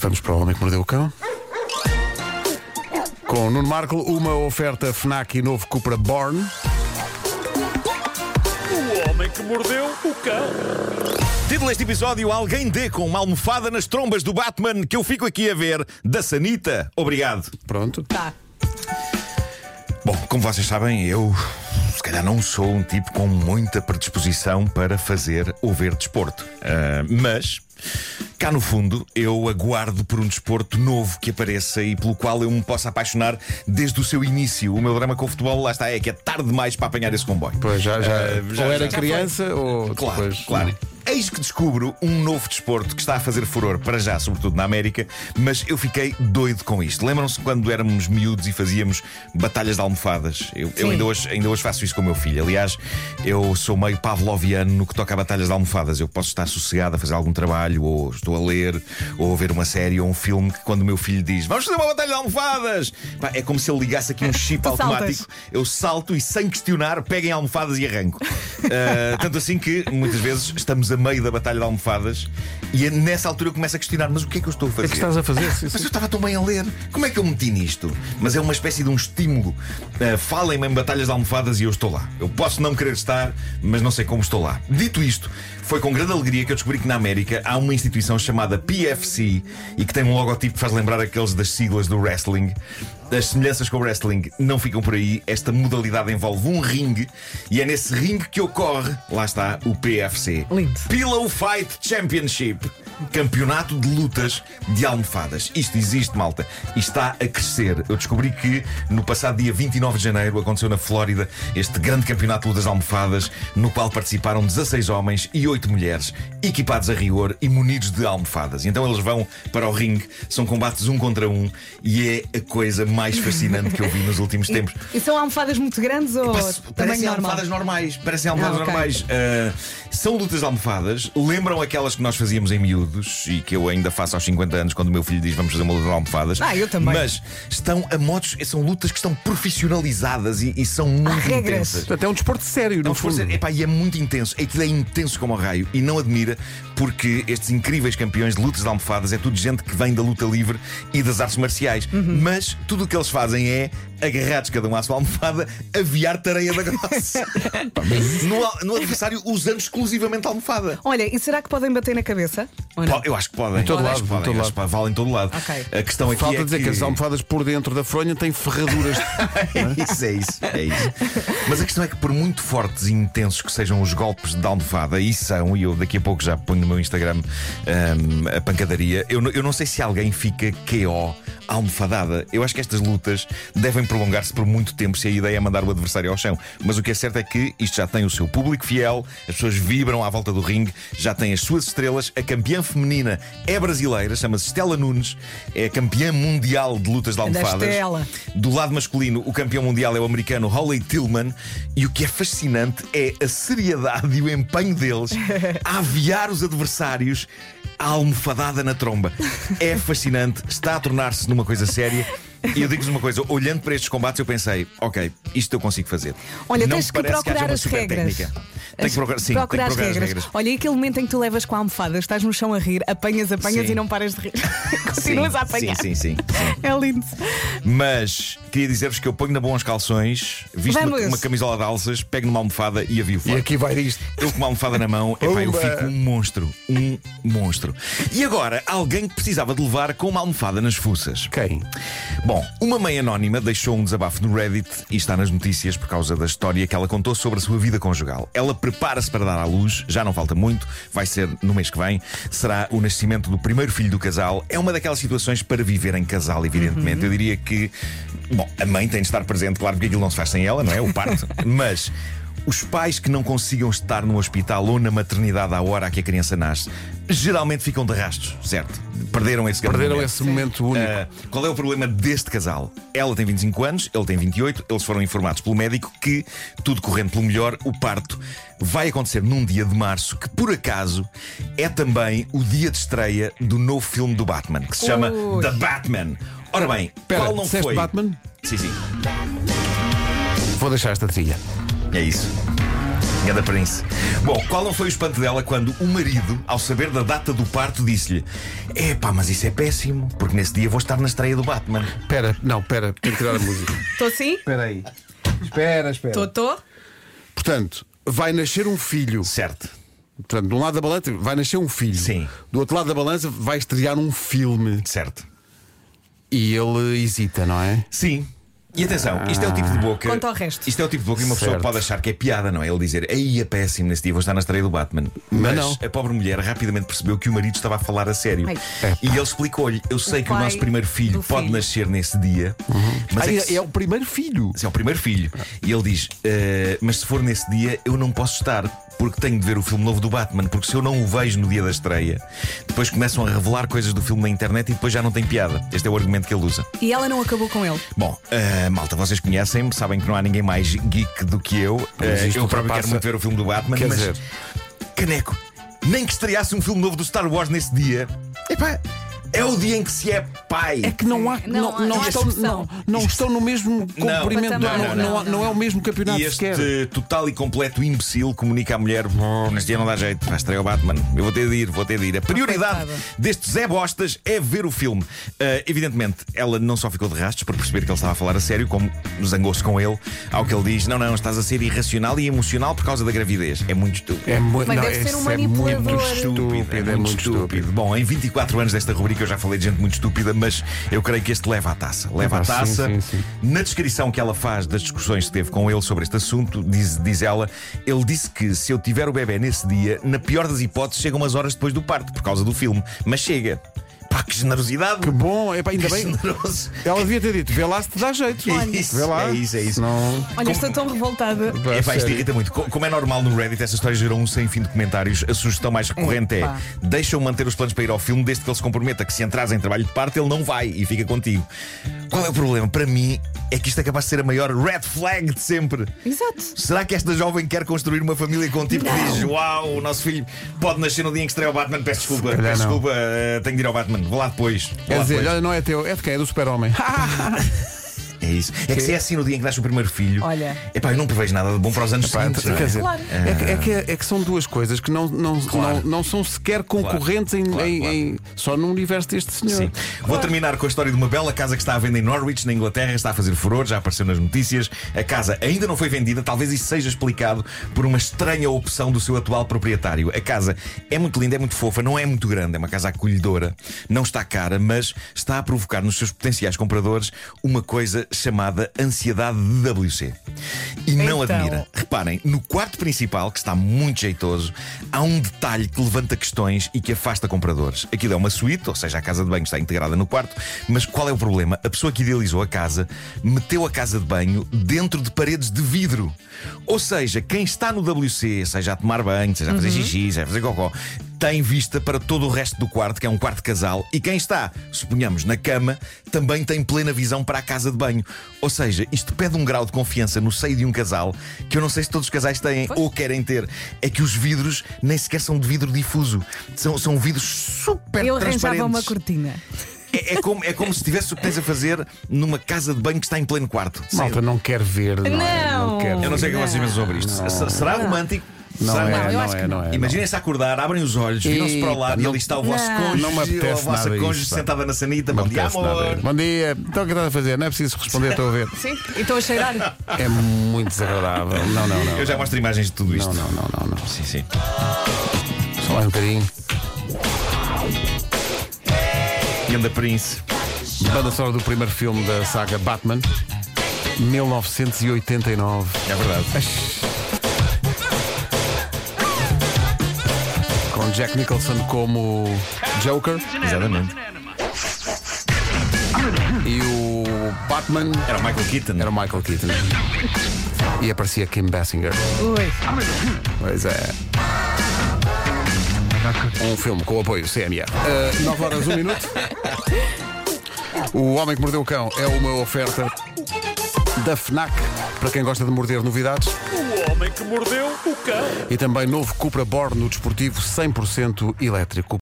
Vamos para o Homem que Mordeu o Cão. Com Nuno Marco, uma oferta FNAC e novo Cupra Born. O homem que mordeu o cão. Título deste episódio: Alguém dê com uma almofada nas trombas do Batman que eu fico aqui a ver, da Sanita. Obrigado. Pronto. Tá. Bom, como vocês sabem, eu se calhar não sou um tipo com muita predisposição para fazer ou ver desporto. Ah, mas. Cá no fundo, eu aguardo por um desporto novo que apareça e pelo qual eu me possa apaixonar desde o seu início. O meu drama com o futebol, lá está, é que é tarde demais para apanhar esse comboio. Pois já, já, Ah, já- ou era já criança ou Claro, depois. claro. Eis que descubro um novo desporto que está a fazer furor para já, sobretudo na América, mas eu fiquei doido com isto. Lembram-se quando éramos miúdos e fazíamos batalhas de almofadas? Eu, eu ainda, hoje, ainda hoje faço isso com o meu filho. Aliás, eu sou meio pavloviano no que toca a batalhas de almofadas. Eu posso estar sossegado a fazer algum trabalho, ou estou a ler, ou a ver uma série ou um filme que quando o meu filho diz vamos fazer uma batalha de almofadas, pá, é como se ele ligasse aqui um chip automático. Eu salto e sem questionar, peguem almofadas e arranco. Ah, tanto assim que muitas vezes estamos a meio da batalha de almofadas e é nessa altura eu começo a questionar: mas o que é que eu estou a fazer? É que estás a fazer? Sim, Mas eu estava tão bem a ler. Como é que eu meti nisto? Mas é uma espécie de um estímulo. Ah, Falem-me em batalhas de almofadas e eu estou lá. Eu posso não querer estar, mas não sei como estou lá. Dito isto, foi com grande alegria que eu descobri que na América há uma instituição chamada PFC e que tem um logotipo que faz lembrar aqueles das siglas do wrestling. As semelhanças com o wrestling não ficam por aí. Esta modalidade envolve um ringue e é nesse ringue que ocorre, lá está, o PFC. Lindo. Pillow Fight Championship. Campeonato de lutas de almofadas. Isto existe, malta. E está a crescer. Eu descobri que no passado dia 29 de janeiro aconteceu na Flórida este grande campeonato de lutas de almofadas, no qual participaram 16 homens e 8 mulheres, equipados a rigor e munidos de almofadas. E então eles vão para o ringue, são combates um contra um, e é a coisa mais fascinante que eu vi nos últimos tempos. E são almofadas muito grandes ou Parece- Parecem normal? almofadas normais. Parecem almofadas Ah, ok. normais. Ah, são lutas de almofadas. Lembram aquelas que nós fazíamos em miúdos e que eu ainda faço aos 50 anos quando o meu filho diz vamos fazer uma luta de almofadas. Ah, eu também. Mas estão a modos. São lutas que estão profissionalizadas e, e são muito regras. intensas. Portanto, é um desporto sério, Não se for fundo. dizer, epá, e é muito intenso. Aquilo é intenso como o raio. E não admira, porque estes incríveis campeões de lutas de almofadas é tudo gente que vem da luta livre e das artes marciais. Uhum. Mas tudo o que eles fazem é, agarrados cada um à sua almofada, aviar tareia da grossa. no, no adversário, usando exclusivamente a almofada. Olha, e será que podem bater na cabeça? Ou não? Po- Eu acho que podem. Em todo Acho lado, que em podem. todo Acho que valem em todo lado. Ok. A questão aqui Falta é dizer que... que as almofadas por dentro da fronha têm ferraduras. é isso, é isso, é isso. Mas a questão é que, por muito fortes e intensos que sejam os golpes de almofada, e são, e eu daqui a pouco já ponho no meu Instagram ahm, a pancadaria, eu, não- eu não sei se alguém fica KO almofadada. Eu acho que estas lutas devem prolongar-se por muito tempo se a ideia é mandar o adversário ao chão. Mas o que é certo é que isto já tem o seu público fiel, as pessoas vibram à volta do ringue, já tem as suas estrelas. A campeã feminina é brasileira, chama-se Stella Nunes, é a campeã mundial de lutas de Da almofadas. Do lado masculino, o campeão mundial é o americano Holly Tillman. E o que é fascinante é a seriedade e o empenho deles a aviar os adversários à almofadada na tromba. É fascinante, está a tornar-se numa coisa séria. E eu digo-vos uma coisa: olhando para estes combates, eu pensei, ok, isto eu consigo fazer. Olha, Não tens que procurar uma as super regras. técnica. Que procurar, sim, procurar tenho que as procurar regras. Olha, e aquele momento em que tu levas com a almofada, estás no chão a rir, apanhas, apanhas Sim. e não paras de rir. Continuas Sim, a apanhar. Sim, sim, sim. sim. É lindo. Mas queria dizer-vos que eu ponho na bons calções, visto uma, uma camisola de alças, pego numa almofada e avio e fora. aqui vai disto. Eu com uma almofada na mão, epá, eu fico um monstro. Um monstro. E agora, alguém que precisava de levar com uma almofada nas fuças. Quem? Bom, uma mãe anónima deixou um desabafo no Reddit e está nas notícias por causa da história que ela contou sobre a sua vida conjugal. Ela prepara-se para dar à luz, já não falta muito, vai ser no mês que vem. Será o nascimento do primeiro filho do casal. É uma daquelas situações para viver em casal, evidentemente. Eu diria que, bom, a mãe tem de estar presente, claro, porque aquilo não se faz sem ela, não é? O parto. Mas. Os pais que não consigam estar no hospital ou na maternidade à hora que a criança nasce, geralmente ficam de rastros, certo? Perderam esse Perderam momento. esse momento único. Ah, qual é o problema deste casal? Ela tem 25 anos, ele tem 28, eles foram informados pelo médico que, tudo correndo pelo melhor, o parto vai acontecer num dia de março que, por acaso, é também o dia de estreia do novo filme do Batman, que se chama Ui. The Batman. Ora bem, Espera, qual não foi? Batman? Sim, sim, Vou deixar esta trilha. É isso. Ganda Prince. Bom, qual não foi o espanto dela quando o marido, ao saber da data do parto, disse-lhe: Epá, mas isso é péssimo, porque nesse dia vou estar na estreia do Batman. Espera, não, espera, tenho que tirar a música. Estou assim? Espera aí. Espera, espera. Estou, estou. Portanto, vai nascer um filho. Certo. Portanto, de um lado da balança vai nascer um filho. Sim. Do outro lado da balança vai estrear um filme. Certo. E ele hesita, não é? Sim. E atenção, isto é o tipo de boca. Conta ao resto. Isto é o tipo de boca que uma pessoa Certo. pode achar que é piada, não é? Ele dizer, aí é péssimo nesse dia, vou estar na estreia do Batman. Mas, não. a pobre mulher rapidamente percebeu que o marido estava a falar a sério. Ai. E ele explicou-lhe: Eu sei que o pai nosso primeiro filho do pode filho. nascer nesse dia, mas Ah, é, é, que é o primeiro filho. Esse é o primeiro filho. E ele diz: "Eh, Mas se for nesse dia, eu não posso estar, porque tenho de ver o filme novo do Batman. Porque se eu não o vejo no dia da estreia, depois começam a revelar coisas do filme na internet e depois já não tem piada. Este é o argumento que ele usa. E ela não acabou com ele. Bom, eh, malta, vocês conhecem-me, sabem que não há ninguém mais geek do que eu. Eh, isto eu próprio ultrapassa- quero muito ver o filme do Batman, Quer mas. dizer- Caneco, nem que estreasse um filme novo do Star Wars nesse dia. Epá, é o dia em que se é pai. É que não há. Não, Não, não há estão, não, não estão no mesmo comprimento. Não, Não, não, não, não, há- não é o mesmo campeonato E sequer. este total e completo imbecil comunica à mulher: "Oh, Neste dia não dá jeito, vai estrear o Batman. Eu vou ter de ir, vou ter de ir. A prioridade coitada. deste Zé Bostas é ver o filme. Ah, evidentemente, ela não só ficou de rastros por perceber que ele estava a falar a sério, como zangou-se com ele, ao que ele diz: Não, não, estás a ser irracional e emocional por causa da gravidez. É muito estúpido. É muito, Mas não, deve ser um esse é muito estúpido. É muito estúpido. Bom, em 24 anos desta rubrica eu já falei de gente muito estúpida, mas eu creio que este leva à taça. Leva à Ah, sim, taça. sim, sim. Na descrição que ela faz das discussões que teve com ele sobre este assunto, diz, diz ela: ele disse que se eu tiver o bebê nesse dia, na pior das hipóteses, chega umas horas depois do parto, por causa do filme. Mas chega. Pá, que generosidade! Que bom, epá, ainda Que bem. generoso. Ela devia ter dito: vê lá se te dá jeito. É isso, vê lá. é isso, é isso. Senão- Olha, estou tão revoltada. Pá, Epá, isto irrita muito. Co- Como é normal no Reddit, essa história gerou um sem fim de comentários. A sugestão mais recorrente é: deixa-o manter os planos para ir ao filme, desde que ele se comprometa que se entras em trabalho de parte, ele não vai e fica contigo. Qual é o problema? Para mim, é que isto é capaz de ser a maior red flag de sempre. Exato. Será que esta jovem quer construir uma família com um tipo que diz: Uau, o nosso filho pode nascer no dia em que estreia o Batman? Peço desculpa, calhar peço não. desculpa, eh, tenho de ir ao Batman. Vou lá depois. Vou Quer lá dizer, depois. olha, não é teu, é de quem? É do super-homem. É isso. É que se é assim no dia em que nasce o primeiro filho, Olha. epá, eu não prevejo nada de bom para os anos Pá, seguintes. não é? quer dizer, Claro. é, que, é, que, é que são duas coisas que não, não, Claro. não, não são sequer concorrentes em, Claro, em- claro. em- só no universo deste senhor. Sim. Vou terminar com a história de uma bela casa que está à venda em Norwich, na Inglaterra, está a fazer furor, já apareceu nas notícias. A casa ainda não foi vendida, talvez isso seja explicado por uma estranha opção do seu atual proprietário. A casa é muito linda, é muito fofa, não é muito grande, é uma casa acolhedora, não está cara, mas está a provocar nos seus potenciais compradores uma coisa chamada ansiedade de WC. E não Então. admira. Reparem, no quarto principal, que está muito jeitoso, há um detalhe que levanta questões e que afasta compradores. Aquilo é uma suíte, ou seja, a casa de banho está integrada no quarto, mas qual é o problema? A pessoa que idealizou a casa meteu a casa de banho dentro de paredes de vidro. Ou seja, quem está no WC, seja a tomar banho, seja a fazer xixi, seja a fazer cocó, tem vista para todo o resto do quarto, que é um quarto de casal, e quem está, suponhamos, na cama, também tem plena visão para a casa de banho. Ou seja, isto pede um grau de confiança no seio de um casal que eu não sei se todos os casais têm ou querem ter. É que os vidros nem sequer são de vidro difuso, são, são vidros super Eu arranjava transparentes. uma cortina. É, é como, é como se tivesse o que tens a fazer numa casa de banho que está em pleno quarto. Malta não quer ver. Não, é? Não. quer Eu não sei o que Não. vocês pensam sobre isto. Se- Será romântico? Não Será é, romântico? eu não acho é, que não é. Imaginem-se a acordar, abrem os olhos, viram-se para o lado e não- ali está o vosso Não. cônjuge. Não me apetece ou a vossa nada cônjuge isto, pá. sentada na sanita. Não Bom dia, amor. Bom dia. Então o que estás a fazer? Não é preciso responder, estou a ver. Sim. E estou a cheirar. É muito desagradável. Não, não, não. Eu já mostro imagens de tudo isto. Não, não, não, não, não. Sim, sim. Só mais um bocadinho. Ganda Prince. Banda sonora do primeiro filme da saga Batman, 1989. É verdade. Com Jack Nicholson como Joker Exatamente. e o Batman Era o Michael Keaton. era o Michael Keaton. E aparecia Kim Basinger. Ui. Pois é. Um filme com o apoio CMR. 9 horas, 1 minuto. O Homem que Mordeu o Cão é uma oferta da FNAC para quem gosta de morder novidades O homem que mordeu o cão. e também novo Cupra Born no desportivo 100% elétrico.